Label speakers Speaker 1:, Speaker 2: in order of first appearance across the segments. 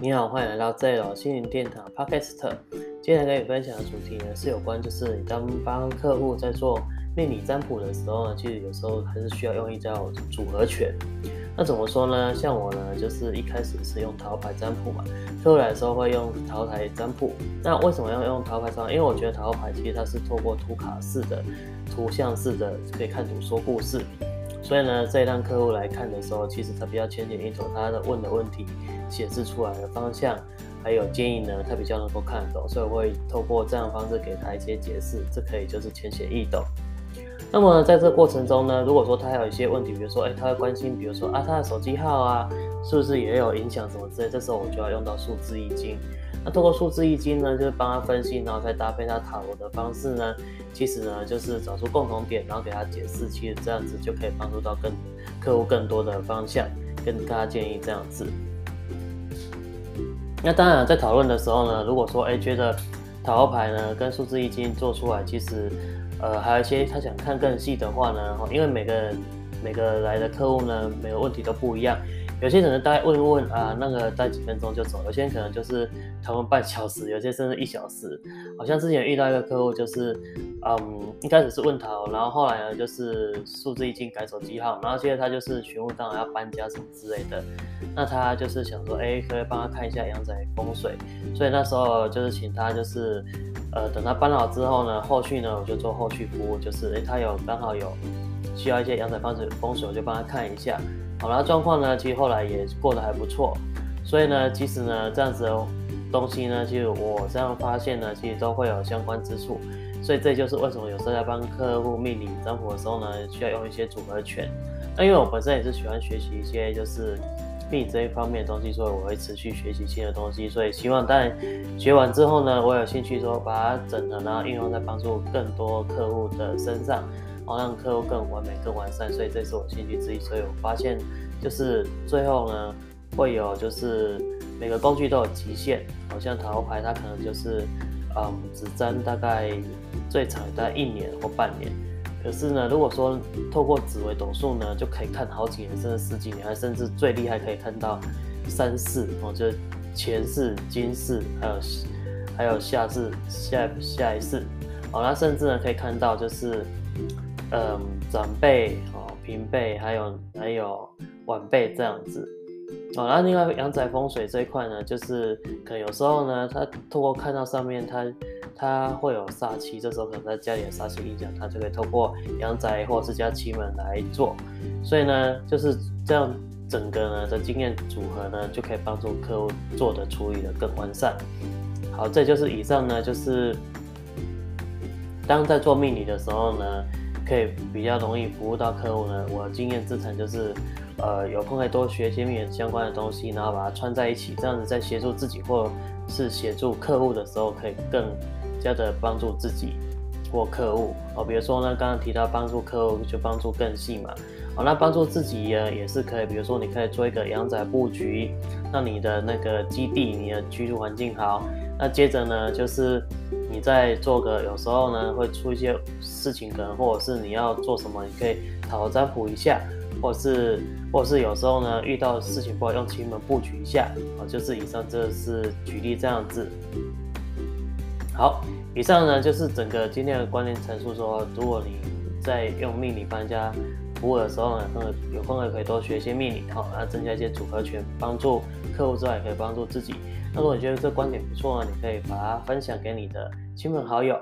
Speaker 1: 你好，欢迎来到 Zero 心灵殿堂 Podcast。今天跟你分享的主题呢，是有关就是你当帮客户在做命理占卜的时候呢，其实有时候还是需要用一招组合拳。那怎么说呢？像我呢，就是一开始是用桃牌占卜嘛，客户来的时候会用桃牌占卜。那为什么要用桃牌占？因为我觉得桃牌其实它是透过图卡式的、图像式的，可以看图说故事。所以呢，在让客户来看的时候，其实他比较浅显易懂，他的问的问题显示出来的方向，还有建议呢，他比较能够看得懂，所以我会透过这样的方式给他一些解释，这可以就是浅显易懂。那么在这过程中呢，如果说他还有一些问题，比如说，哎，他会关心，比如说啊，他的手机号啊，是不是也有影响什么之类，这时候我就要用到数字易经。那透过数字易经呢，就是帮他分析，然后再搭配他塔罗的方式呢，其实呢就是找出共同点，然后给他解释，其实这样子就可以帮助到更客户更多的方向，跟大家建议这样子。那当然在讨论的时候呢，如果说哎觉得塔罗牌呢跟数字易经做出来，其实呃还有一些他想看更细的话呢，因为每个每个来的客户呢，每个问题都不一样。有些可能大概问问啊，那个待几分钟就走；有些人可能就是讨论半小时，有些甚至一小时。好像之前遇到一个客户，就是嗯，一开始是问他，然后后来呢就是数字已经改手机号，然后现在他就是询问当然要搬家什么之类的。那他就是想说，哎，可以帮他看一下阳宅风水。所以那时候就是请他就是呃，等他搬好之后呢，后续呢我就做后续服务，就是哎，他有刚好有需要一些阳宅风水风水，我就帮他看一下。好了，状况呢，其实后来也过得还不错，所以呢，其实呢，这样子的东西呢，其实我这样发现呢，其实都会有相关之处，所以这就是为什么有时候在帮客户命理占卜的时候呢，需要用一些组合拳。那因为我本身也是喜欢学习一些就是命理这一方面的东西，所以我会持续学习新的东西，所以希望在学完之后呢，我有兴趣说把它整合，然后应用在帮助更多客户的身上。然后让客户更完美、更完善，所以这是我兴趣之一。所以我发现，就是最后呢，会有就是每个工具都有极限。好像塔罗牌，它可能就是嗯，只占大概最长大概一年或半年。可是呢，如果说透过紫微斗数呢，就可以看好几年，甚至十几年，还甚至最厉害可以看到三世哦，就是前世、今世，还有还有下世、下下一世。哦，那甚至呢，可以看到就是。嗯，长辈哦，平辈，还有还有晚辈这样子哦。那另外阳宅风水这一块呢，就是可能有时候呢，他透过看到上面，他他会有煞气，这时候可能在家里的煞气影响，他就可以透过阳宅或者是家奇门来做。所以呢，就是这样整个呢的经验组合呢，就可以帮助客户做的处理的更完善。好，这就是以上呢，就是当在做命理的时候呢。可以比较容易服务到客户呢。我经验之谈就是，呃，有空可以多学一些面相关的东西，然后把它串在一起，这样子在协助自己或是协助客户的时候，可以更加的帮助自己或客户。哦，比如说呢，刚刚提到帮助客户就帮助更细嘛。好，那帮助自己呢也是可以，比如说你可以做一个阳宅布局，让你的那个基地、你的居住环境好。那接着呢，就是你再做个，有时候呢会出一些事情，可能或者是你要做什么，你可以讨占卜一下，或者是或者是有时候呢遇到事情不好用奇门布局一下，啊，就是以上这是举例这样子。好，以上呢就是整个今天的观念陈述，说如果你在用命理帮人家服务的时候呢，有空也可以多学一些命理，好，来增加一些组合拳，帮助客户之外，也可以帮助自己。那如果你觉得这观点不错呢，你可以把它分享给你的亲朋好友，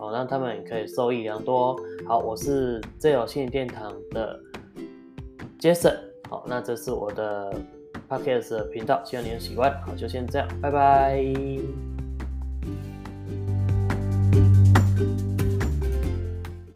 Speaker 1: 哦，让他们也可以受益良多。好，我是最有心理殿堂的 Jason，好，那这是我的 Podcast 频道，希望你喜欢。好，就先这样，拜拜。